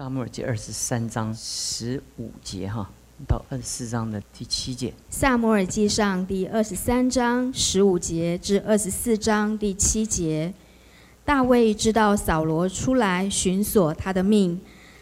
撒母耳记二十三章十五节哈，到二十四章的第七节。撒母耳记上第二十三章十五节至二十四章第七节，大卫知道扫罗出来寻索他的命，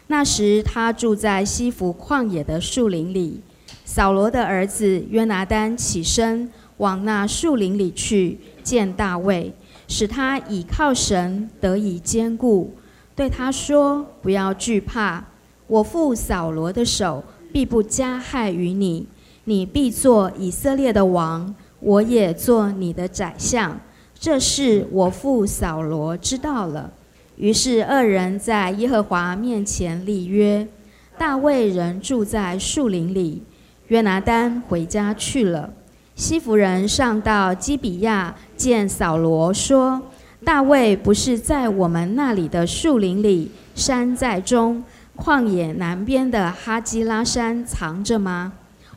那时他住在西弗旷野的树林里。扫罗的儿子约拿丹起身往那树林里去见大卫，使他倚靠神得以坚固。对他说：“不要惧怕，我父扫罗的手必不加害于你，你必做以色列的王，我也做你的宰相。这事我父扫罗知道了。”于是二人在耶和华面前立约。大卫仍住在树林里，约拿丹回家去了。西弗人上到基比亚见扫罗，说。大卫不是在我们那里的树林里、山寨中、旷野南边的哈基拉山藏着吗？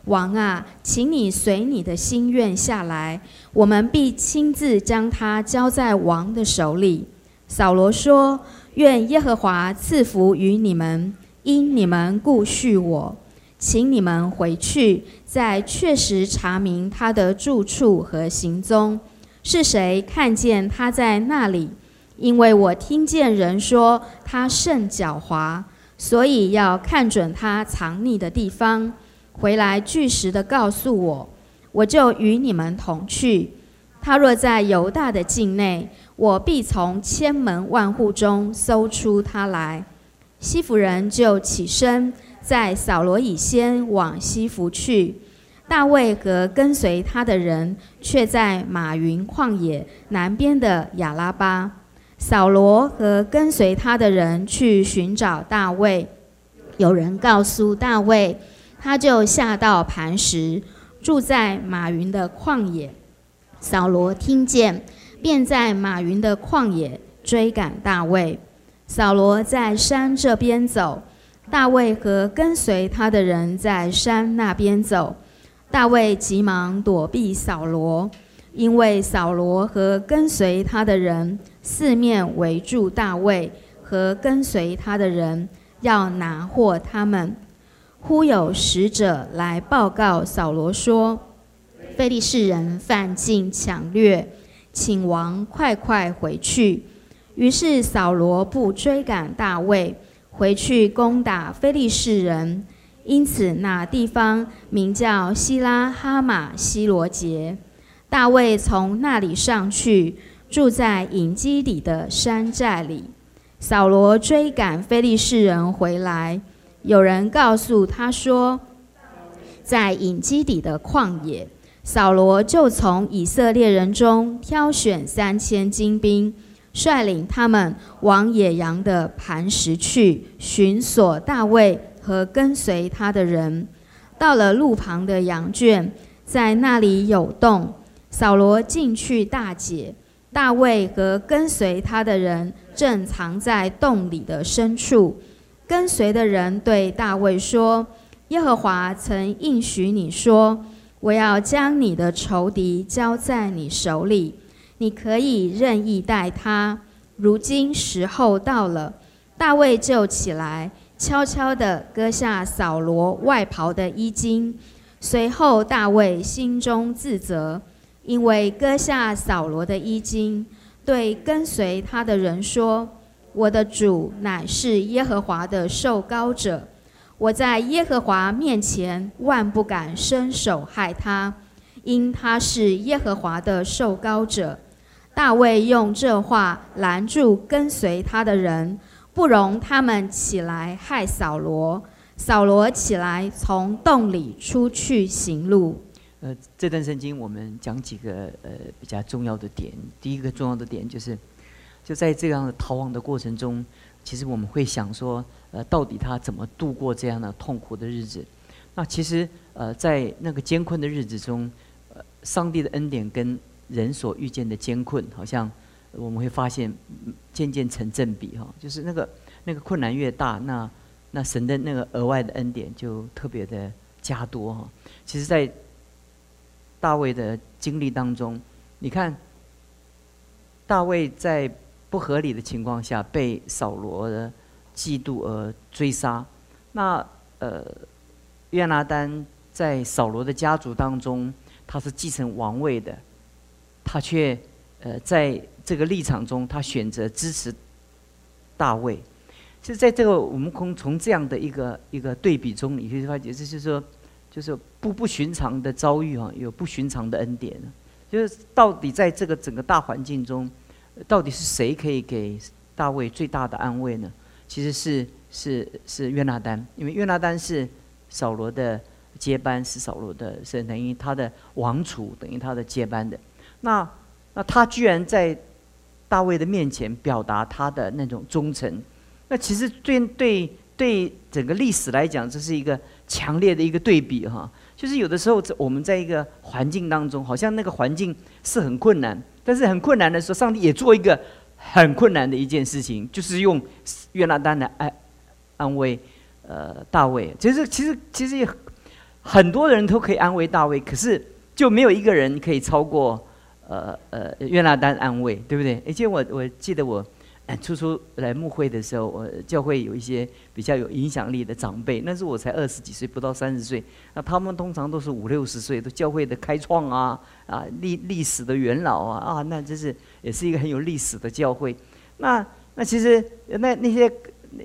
王啊，请你随你的心愿下来，我们必亲自将他交在王的手里。扫罗说：“愿耶和华赐福于你们，因你们顾恤我，请你们回去，再确实查明他的住处和行踪。”是谁看见他在那里？因为我听见人说他甚狡猾，所以要看准他藏匿的地方，回来据实的告诉我，我就与你们同去。他若在犹大的境内，我必从千门万户中搜出他来。西弗人就起身，在扫罗以先往西弗去。大卫和跟随他的人却在马云旷野南边的亚拉巴。扫罗和跟随他的人去寻找大卫，有人告诉大卫，他就下到磐石，住在马云的旷野。扫罗听见，便在马云的旷野追赶大卫。扫罗在山这边走，大卫和跟随他的人在山那边走。大卫急忙躲避扫罗，因为扫罗和跟随他的人四面围住大卫和跟随他的人，要拿获他们。忽有使者来报告扫罗说：“非利士人犯境抢掠，请王快快回去。”于是扫罗不追赶大卫，回去攻打非利士人。因此，那地方名叫希拉哈马希罗杰。大卫从那里上去，住在隐基底的山寨里。扫罗追赶非利士人回来，有人告诉他说，在隐基底的旷野，扫罗就从以色列人中挑选三千精兵，率领他们往野羊的磐石去寻索大卫。和跟随他的人，到了路旁的羊圈，在那里有洞。扫罗进去大解，大卫和跟随他的人正藏在洞里的深处。跟随的人对大卫说：“耶和华曾应许你说，我要将你的仇敌交在你手里，你可以任意待他。如今时候到了。”大卫就起来。悄悄地割下扫罗外袍的衣襟，随后大卫心中自责，因为割下扫罗的衣襟，对跟随他的人说：“我的主乃是耶和华的受膏者，我在耶和华面前万不敢伸手害他，因他是耶和华的受膏者。”大卫用这话拦住跟随他的人。不容他们起来害扫罗。扫罗起来，从洞里出去行路。呃，这段圣经我们讲几个呃比较重要的点。第一个重要的点就是，就在这样的逃亡的过程中，其实我们会想说，呃，到底他怎么度过这样的痛苦的日子？那其实呃，在那个艰困的日子中，呃，上帝的恩典跟人所遇见的艰困，好像。我们会发现，渐渐成正比哈，就是那个那个困难越大，那那神的那个额外的恩典就特别的加多哈。其实，在大卫的经历当中，你看，大卫在不合理的情况下被扫罗的嫉妒而追杀。那呃，约拿丹在扫罗的家族当中，他是继承王位的，他却呃在这个立场中，他选择支持大卫。就在这个我们从从这样的一个一个对比中，你会发觉，这就是说，就是不不寻常的遭遇啊，有不寻常的恩典。就是到底在这个整个大环境中，到底是谁可以给大卫最大的安慰呢？其实是是是约拿丹，因为约拿丹是扫罗的接班，是扫罗的，是等于他的王储，等于他的接班的。那那他居然在大卫的面前表达他的那种忠诚。那其实对对对整个历史来讲，这是一个强烈的一个对比哈。就是有的时候，我们在一个环境当中，好像那个环境是很困难，但是很困难的时候，上帝也做一个很困难的一件事情，就是用约拿丹来安安慰呃大卫。其实其实其实也很多人都可以安慰大卫，可是就没有一个人可以超过呃呃约拿丹安慰，对不对？而且我我记得我。初初来牧会的时候，我教会有一些比较有影响力的长辈，那时候我才二十几岁，不到三十岁。那他们通常都是五六十岁，都教会的开创啊啊历历史的元老啊啊，那真是也是一个很有历史的教会。那那其实那那些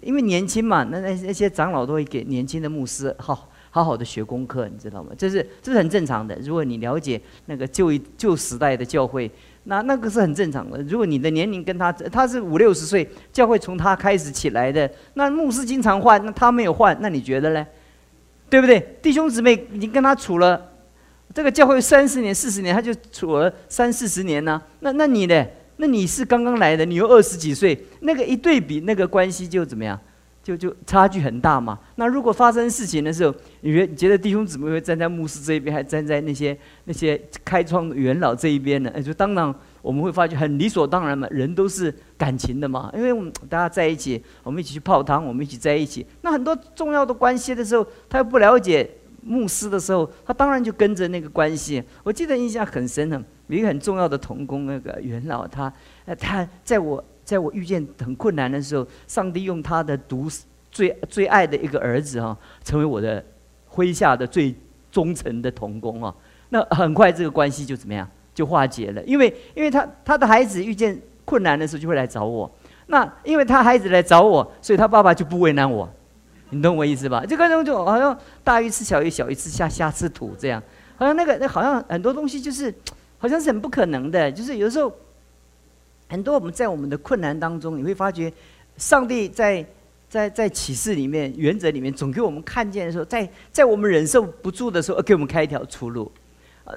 因为年轻嘛，那那那些长老都会给年轻的牧师好好好的学功课，你知道吗？这是这是很正常的。如果你了解那个旧旧时代的教会。那那个是很正常的。如果你的年龄跟他，他是五六十岁，教会从他开始起来的，那牧师经常换，那他没有换，那你觉得呢？对不对？弟兄姊妹已经跟他处了这个教会三十年、四十年，他就处了三四十年呢。那那你呢？那你是刚刚来的，你又二十几岁，那个一对比，那个关系就怎么样？就就差距很大嘛。那如果发生事情的时候，你觉你觉得弟兄姊妹会站在牧师这一边，还站在那些那些开创元老这一边呢？哎，就当然我们会发觉很理所当然嘛。人都是感情的嘛，因为我们大家在一起，我们一起去泡汤，我们一起在一起。那很多重要的关系的时候，他又不了解牧师的时候，他当然就跟着那个关系。我记得印象很深的，有一个很重要的童工，那个元老，他呃他在我。在我遇见很困难的时候，上帝用他的独最最爱的一个儿子哈，成为我的麾下的最忠诚的童工啊。那很快这个关系就怎么样，就化解了。因为因为他他的孩子遇见困难的时候就会来找我。那因为他孩子来找我，所以他爸爸就不为难我。你懂我意思吧？这个人就好像大鱼吃小鱼，小鱼吃虾，虾吃土这样。好像那个那好像很多东西就是，好像是很不可能的。就是有时候。很多我们在我们的困难当中，你会发觉，上帝在在在启示里面、原则里面，总给我们看见的时候，在在我们忍受不住的时候，给我们开一条出路。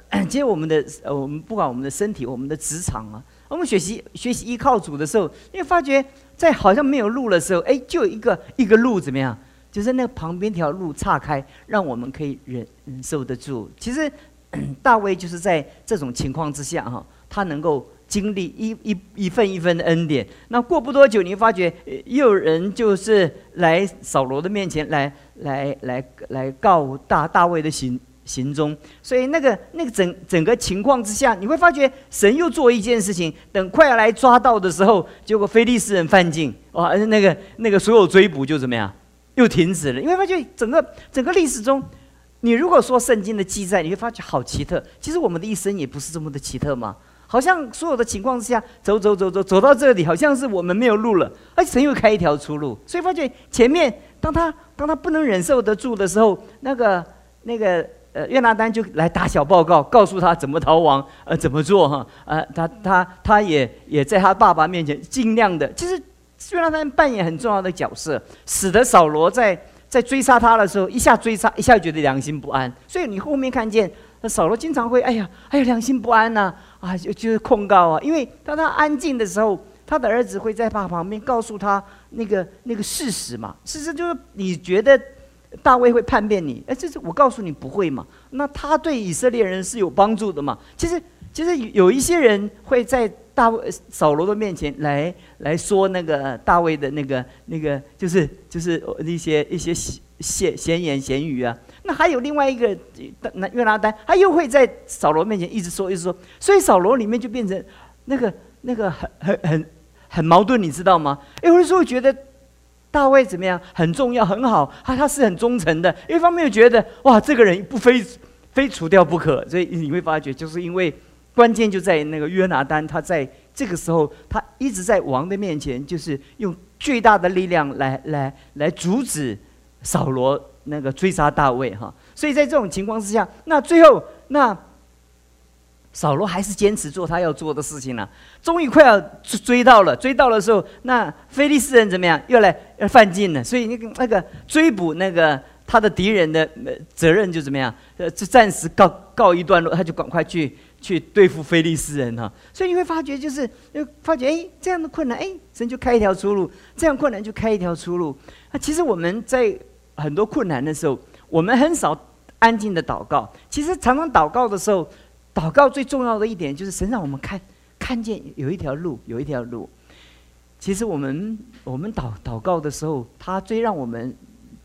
呃，其实我们的呃，我们不管我们的身体、我们的职场啊，我们学习学习依靠主的时候，你会发觉，在好像没有路的时候，哎，就有一个一个路怎么样？就是那旁边条路岔开，让我们可以忍忍受得住。其实 大卫就是在这种情况之下哈，他能够。经历一一一份一份的恩典，那过不多久，你发觉又有人就是来扫罗的面前来来来来告大大卫的行行踪，所以那个那个整整个情况之下，你会发觉神又做一件事情，等快要来抓到的时候，结果非利士人犯境，哇，那个那个所有追捕就怎么样，又停止了。你会发觉整个整个历史中，你如果说圣经的记载，你会发觉好奇特，其实我们的一生也不是这么的奇特嘛？好像所有的情况之下，走走走走走到这里，好像是我们没有路了，而神又开一条出路。所以发觉前面，当他当他不能忍受得住的时候，那个那个呃约拿丹就来打小报告，告诉他怎么逃亡，呃怎么做哈，呃他他他也也在他爸爸面前尽量的，其实约拿丹扮演很重要的角色，使得扫罗在在追杀他的时候，一下追杀，一下觉得良心不安。所以你后面看见，那扫罗经常会哎呀哎呀良心不安呐。啊就就是控告啊，因为当他安静的时候，他的儿子会在他旁边告诉他那个那个事实嘛。事实就是你觉得大卫会叛变你，哎，这是我告诉你不会嘛。那他对以色列人是有帮助的嘛。其实其实有一些人会在大卫扫罗的面前来来说那个大卫的那个那个就是就是一些一些闲闲言闲语啊。那还有另外一个那约拿丹，他又会在扫罗面前一直说，一直说，所以扫罗里面就变成那个那个很很很很矛盾，你知道吗？有的时候觉得大卫怎么样？很重要，很好，他他是很忠诚的。一方面又觉得哇，这个人不非非除掉不可，所以你会发觉，就是因为关键就在那个约拿丹，他在这个时候，他一直在王的面前，就是用巨大的力量来来来阻止扫罗那个追杀大卫哈。所以在这种情况之下，那最后那。扫罗还是坚持做他要做的事情了。终于快要追到了，追到的时候，那菲利斯人怎么样？又来犯禁了。所以那个那个追捕那个他的敌人的责任就怎么样？呃，就暂时告告一段落，他就赶快去去对付菲利斯人哈。所以你会发觉，就是发觉哎，这样的困难，哎，神就开一条出路；这样困难就开一条出路。那其实我们在很多困难的时候，我们很少安静的祷告。其实常常祷告的时候。祷告最重要的一点就是神让我们看看见有一条路，有一条路。其实我们我们祷祷告的时候，他最让我们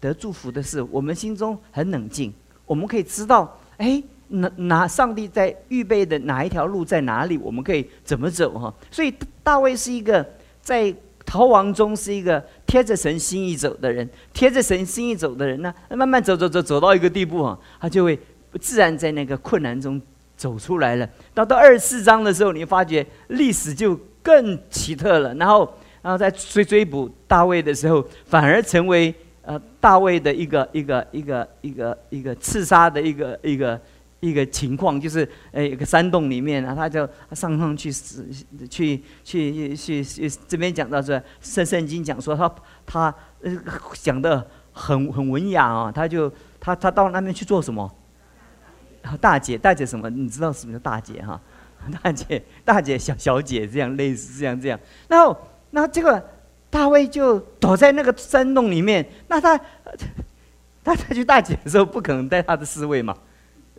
得祝福的是，我们心中很冷静，我们可以知道，哎，哪哪上帝在预备的哪一条路在哪里，我们可以怎么走哈。所以大卫是一个在逃亡中是一个贴着神心意走的人，贴着神心意走的人呢，慢慢走走走走到一个地步哈，他就会自然在那个困难中。走出来了。到到二十四章的时候，你发觉历史就更奇特了。然后，然后在追追捕大卫的时候，反而成为呃大卫的一个一个一个一个一个刺杀的一个一个一个情况，就是呃一个山洞里面啊，他就上上去去去去去这边讲到这圣圣经讲说他他呃讲的很很文雅啊，他就他他到那边去做什么？大姐，大姐什么？你知道什么叫大姐哈？大姐，大姐，小小姐这样类似这样这样。然后，那这个大卫就躲在那个山洞里面。那他，他他去大姐的时候，不可能带他的侍卫嘛，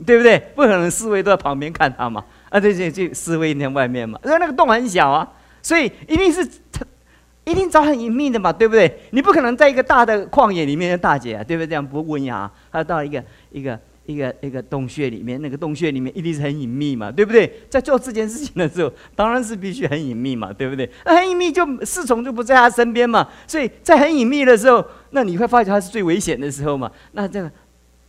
对不对？不可能侍卫都在旁边看他嘛。啊，对对，就侍卫在外面嘛。因为那个洞很小啊，所以一定是他，一定找很隐秘的嘛，对不对？你不可能在一个大的旷野里面的大姐啊，对不对？这样不文雅。他到一个一个。一个一个洞穴里面，那个洞穴里面一定是很隐秘嘛，对不对？在做这件事情的时候，当然是必须很隐秘嘛，对不对？那很隐秘，就侍从就不在他身边嘛，所以在很隐秘的时候，那你会发觉他是最危险的时候嘛。那这个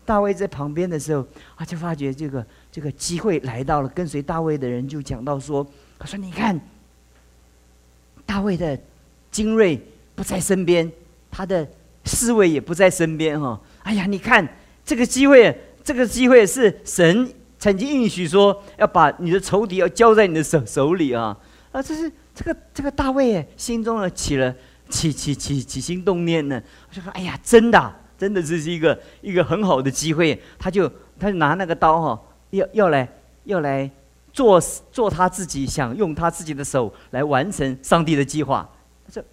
大卫在旁边的时候，他就发觉这个这个机会来到了，跟随大卫的人就讲到说：“他说你看，大卫的精锐不在身边，他的侍卫也不在身边哈。哎呀，你看这个机会。”这个机会是神曾经允许说要把你的仇敌要交在你的手手里啊啊！这是这个这个大卫心中呢起了起起起起心动念呢，就说：“哎呀，真的，真的这是一个一个很好的机会。”他就他就拿那个刀哈，要要来要来做做他自己想用他自己的手来完成上帝的计划，这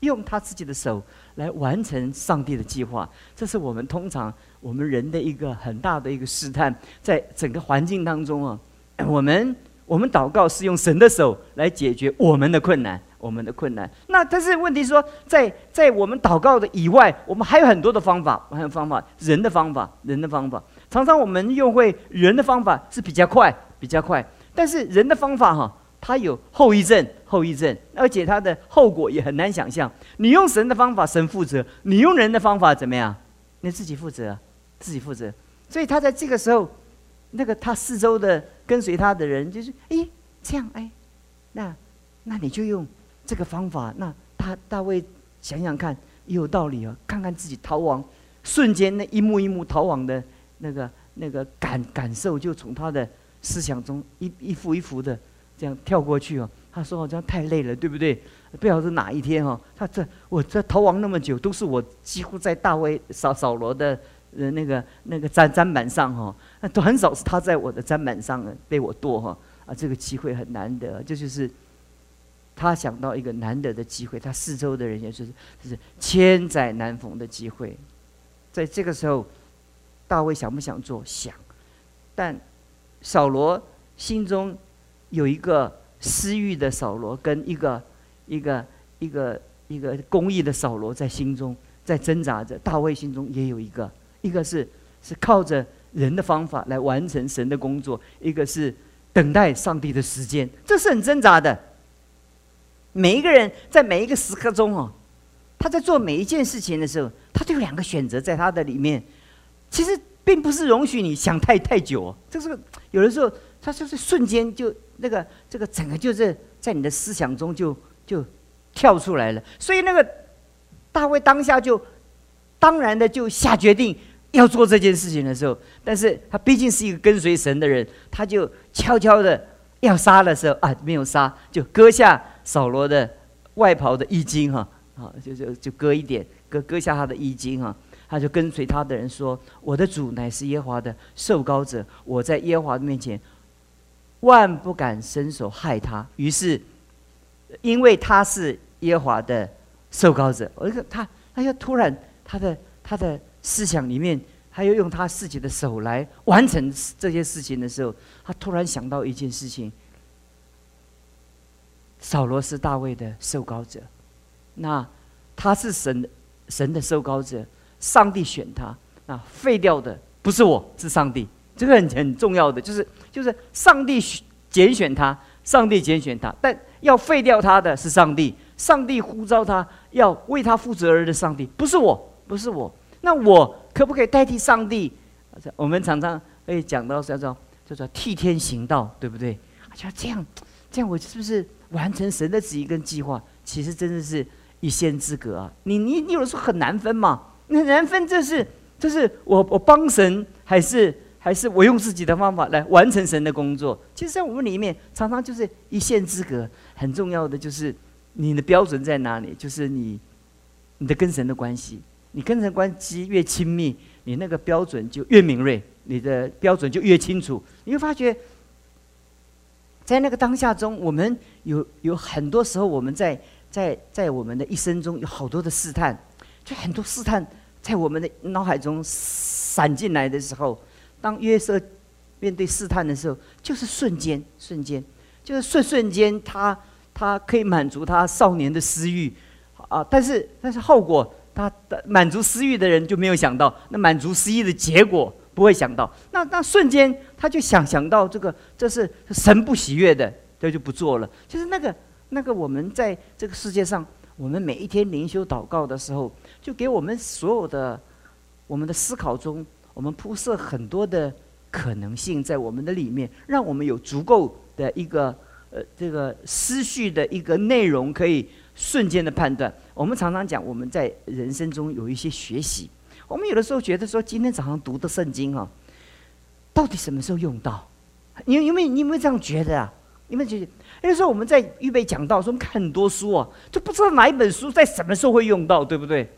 用他自己的手来完成上帝的计划，这是我们通常。我们人的一个很大的一个试探，在整个环境当中啊，我们我们祷告是用神的手来解决我们的困难，我们的困难。那但是问题是说，在在我们祷告的以外，我们还有很多的方法，还有方法，人的方法，人的方法。常常我们用会人的方法是比较快，比较快。但是人的方法哈，它有后遗症，后遗症，而且它的后果也很难想象。你用神的方法，神负责；你用人的方法，怎么样？你自己负责。自己负责，所以他在这个时候，那个他四周的跟随他的人就是，哎，这样哎，那那你就用这个方法。那他大卫想想看，也有道理哦。看看自己逃亡，瞬间那一幕一幕逃亡的那个那个感感受，就从他的思想中一一幅一幅的这样跳过去哦。他说：“好像太累了，对不对？不晓得哪一天哦，他这我这逃亡那么久，都是我几乎在大卫扫扫罗的。”呃，那个那个砧砧板上哈，那都很少是他在我的砧板上被我剁哈啊，这个机会很难得，这就是他想到一个难得的机会，他四周的人也是就是千载难逢的机会，在这个时候，大卫想不想做？想，但扫罗心中有一个私欲的扫罗，跟一个一个一个一个公益的扫罗在心中在挣扎着，大卫心中也有一个。一个是是靠着人的方法来完成神的工作，一个是等待上帝的时间，这是很挣扎的。每一个人在每一个时刻中哦，他在做每一件事情的时候，他都有两个选择在他的里面。其实并不是容许你想太太久，就是有的时候他就是瞬间就那个这个整个就是在你的思想中就就跳出来了。所以那个大卫当下就当然的就下决定要做这件事情的时候，但是他毕竟是一个跟随神的人，他就悄悄的要杀的时候啊，没有杀，就割下扫罗的外袍的衣襟哈。啊，就就就割一点，割割下他的衣襟啊，他就跟随他的人说：“我的主乃是耶华的受膏者，我在耶华的面前万不敢伸手害他。”于是，因为他是耶华的受膏者，而且他他又突然他的他的思想里面，他又用他自己的手来完成这些事情的时候，他突然想到一件事情：扫罗是大卫的受膏者。那他是神神的受膏者，上帝选他。那废掉的不是我，是上帝。这个很很重要的，就是就是上帝拣选他，上帝拣选他，但要废掉他的是上帝。上帝呼召他要为他负责任的上帝，不是我，不是我。那我可不可以代替上帝？我们常常会讲到叫做叫做替天行道，对不对？就这样，这样我是不是完成神的旨意跟计划？其实真的是。一线之隔啊！你你你有的时候很难分嘛，很难分，这是这是我我帮神，还是还是我用自己的方法来完成神的工作？其实，在我们里面，常常就是一线之隔。很重要的就是你的标准在哪里？就是你你的跟神的关系，你跟神关系越亲密，你那个标准就越敏锐，你的标准就越清楚。你会发觉，在那个当下中，我们有有很多时候，我们在。在在我们的一生中有好多的试探，就很多试探在我们的脑海中闪进来的时候，当约瑟面对试探的时候，就是瞬间，瞬间，就是瞬瞬间，他他可以满足他少年的私欲，啊，但是但是后果，他的满足私欲的人就没有想到，那满足私欲的结果不会想到，那那瞬间他就想想到这个这是神不喜悦的，他就不做了，就是那个。那个我们在这个世界上，我们每一天灵修祷告的时候，就给我们所有的我们的思考中，我们铺设很多的可能性在我们的里面，让我们有足够的一个呃这个思绪的一个内容，可以瞬间的判断。我们常常讲我们在人生中有一些学习，我们有的时候觉得说今天早上读的圣经啊，到底什么时候用到？你有没有你有没有这样觉得啊？你们觉得？有的时候我们在预备讲道，说看很多书啊，就不知道哪一本书在什么时候会用到，对不对？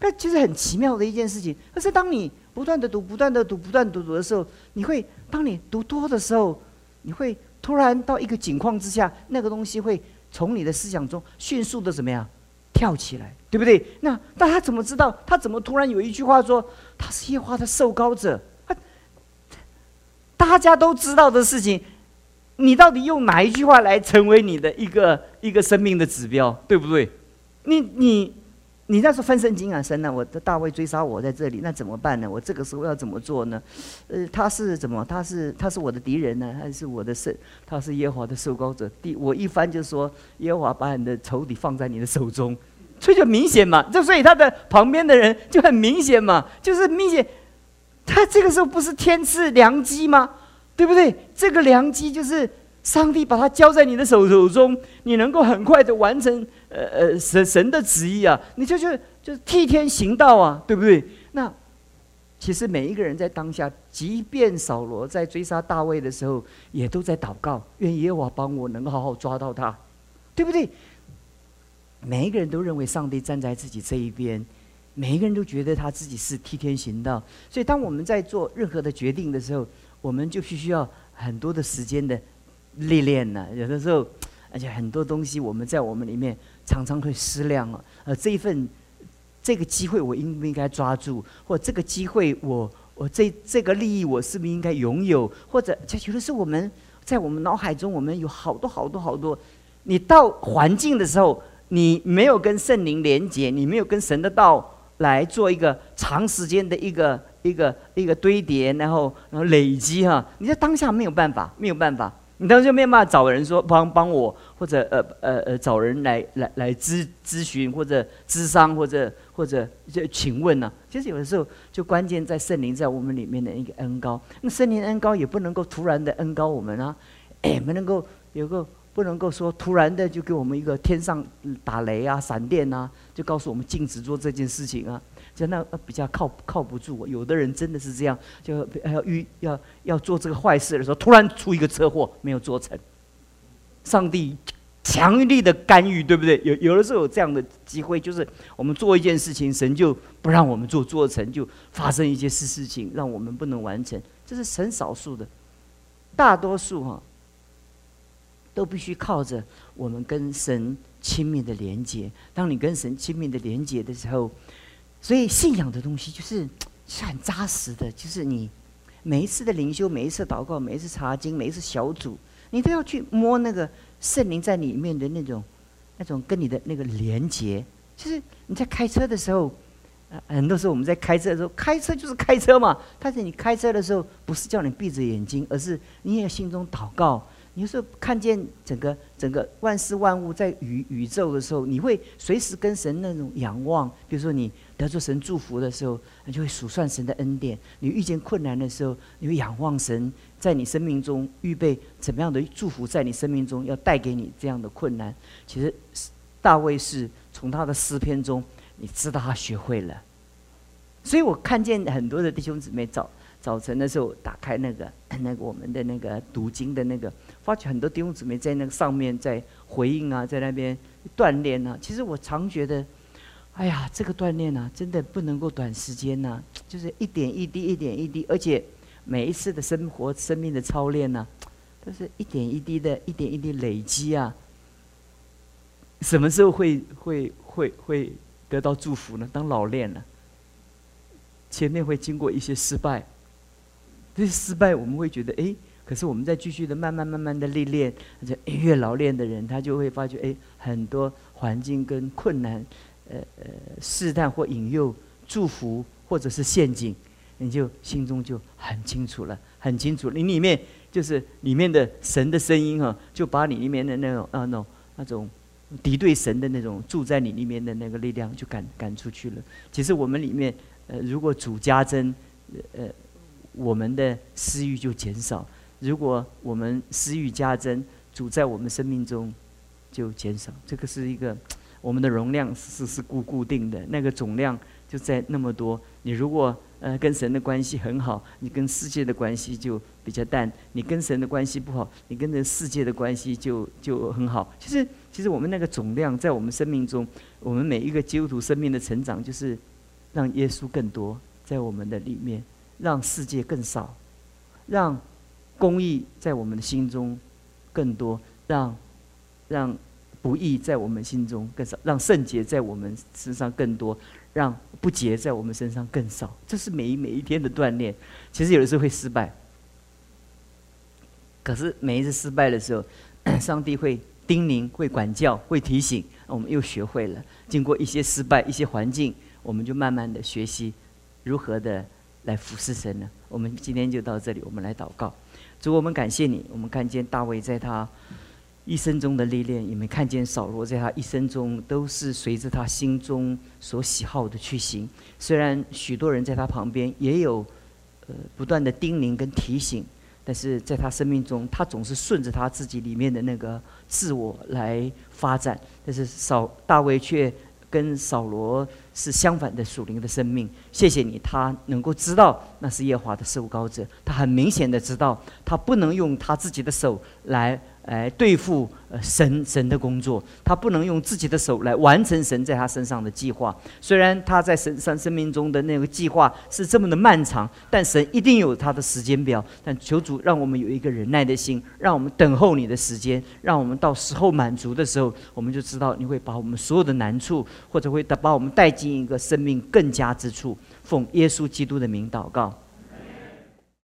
那其实很奇妙的一件事情。可是当你不断的读、不断的读、不断读读的时候，你会当你读多的时候，你会突然到一个境况之下，那个东西会从你的思想中迅速的怎么样跳起来，对不对？那那他怎么知道？他怎么突然有一句话说他是耶华的受膏者？大家都知道的事情。你到底用哪一句话来成为你的一个一个生命的指标，对不对？你你你那时候分神经啊，神呢？我的大卫追杀我在这里，那怎么办呢？我这个时候要怎么做呢？呃，他是怎么？他是他是我的敌人呢，还是我的圣？他是耶和华的受膏者。第我一翻就说，耶和华把你的仇敌放在你的手中，所以就明显嘛。就所以他的旁边的人就很明显嘛，就是明显，他这个时候不是天赐良机吗？对不对？这个良机就是上帝把它交在你的手手中，你能够很快的完成呃呃神神的旨意啊！你就就就是替天行道啊，对不对？那其实每一个人在当下，即便扫罗在追杀大卫的时候，也都在祷告，愿耶和华帮我能好好抓到他，对不对？每一个人都认为上帝站在自己这一边，每一个人都觉得他自己是替天行道，所以当我们在做任何的决定的时候，我们就必须要很多的时间的历练呢。有的时候，而且很多东西我们在我们里面常常会失量啊。呃，这一份这个机会我应不应该抓住？或这个机会我我这这个利益我是不是应该拥有？或者，就有的是我们在我们脑海中，我们有好多好多好多。你到环境的时候，你没有跟圣灵连接，你没有跟神的道来做一个长时间的一个。一个一个堆叠，然后然后累积哈，你在当下没有办法，没有办法。你当时就没有办法找人说帮帮我，或者呃呃呃找人来来来咨咨询，或者咨商，或者或者就请问呢？其实有的时候就关键在圣灵在我们里面的一个恩高。那圣灵恩高也不能够突然的恩高我们啊，哎，不能够有个不能够说突然的就给我们一个天上打雷啊、闪电啊，就告诉我们禁止做这件事情啊。就那比较靠靠不住，有的人真的是这样，就要遇要要做这个坏事的时候，突然出一个车祸，没有做成。上帝强力的干预，对不对？有有的时候有这样的机会，就是我们做一件事情，神就不让我们做，做成就发生一些事事情，让我们不能完成。这是很少数的，大多数哈，都必须靠着我们跟神亲密的连接。当你跟神亲密的连接的时候。所以信仰的东西就是 是很扎实的，就是你每一次的灵修、每一次祷告、每一次查经、每一次小组，你都要去摸那个圣灵在里面的那种、那种跟你的那个连接。就是你在开车的时候，很多时候我们在开车的时候，开车就是开车嘛。但是你开车的时候，不是叫你闭着眼睛，而是你也心中祷告。有时候看见整个整个万事万物在宇宇宙的时候，你会随时跟神那种仰望。比如说你得着神祝福的时候，你就会数算神的恩典；你遇见困难的时候，你会仰望神在你生命中预备怎么样的祝福，在你生命中要带给你这样的困难。其实大卫是从他的诗篇中，你知道他学会了。所以我看见很多的弟兄姊妹早早晨的时候打开那个 那个我们的那个读经的那个。发觉很多弟兄姊妹在那个上面在回应啊，在那边锻炼啊。其实我常觉得，哎呀，这个锻炼啊，真的不能够短时间呐，就是一点一滴，一点一滴，而且每一次的生活、生命的操练呢，都是一点一滴的，一点一滴累积啊。什么时候会会会会得到祝福呢？当老练了，前面会经过一些失败，这些失败我们会觉得，哎。可是我们在继续的慢慢慢慢的历练，而且越老练的人，他就会发觉，哎，很多环境跟困难，呃呃试探或引诱、祝福或者是陷阱，你就心中就很清楚了，很清楚。你里面就是里面的神的声音哈，就把你里面的那种啊那种那种敌对神的那种住在你里面的那个力量就赶赶出去了。其实我们里面，呃，如果主加增，呃，我们的私欲就减少。如果我们私欲加增，主在我们生命中就减少。这个是一个我们的容量是是固固定的，那个总量就在那么多。你如果呃跟神的关系很好，你跟世界的关系就比较淡；你跟神的关系不好，你跟这世界的关系就就很好。其实其实我们那个总量在我们生命中，我们每一个基督徒生命的成长，就是让耶稣更多在我们的里面，让世界更少，让。公益在我们的心中更多，让让不义在我们心中更少，让圣洁在我们身上更多，让不洁在我们身上更少。这是每一每一天的锻炼。其实有的时候会失败，可是每一次失败的时候，上帝会叮咛、会管教、会提醒，我们又学会了。经过一些失败、一些环境，我们就慢慢的学习如何的来服侍神呢？我们今天就到这里，我们来祷告。主，我们感谢你。我们看见大卫在他一生中的历练，也没看见扫罗在他一生中都是随着他心中所喜好的去行。虽然许多人在他旁边也有呃不断的叮咛跟提醒，但是在他生命中，他总是顺着他自己里面的那个自我来发展。但是扫大卫却。跟扫罗是相反的属灵的生命，谢谢你，他能够知道那是耶华的受膏者，他很明显的知道，他不能用他自己的手来。来对付神神的工作，他不能用自己的手来完成神在他身上的计划。虽然他在神上生命中的那个计划是这么的漫长，但神一定有他的时间表。但求主让我们有一个忍耐的心，让我们等候你的时间，让我们到时候满足的时候，我们就知道你会把我们所有的难处，或者会把我们带进一个生命更加之处。奉耶稣基督的名祷告。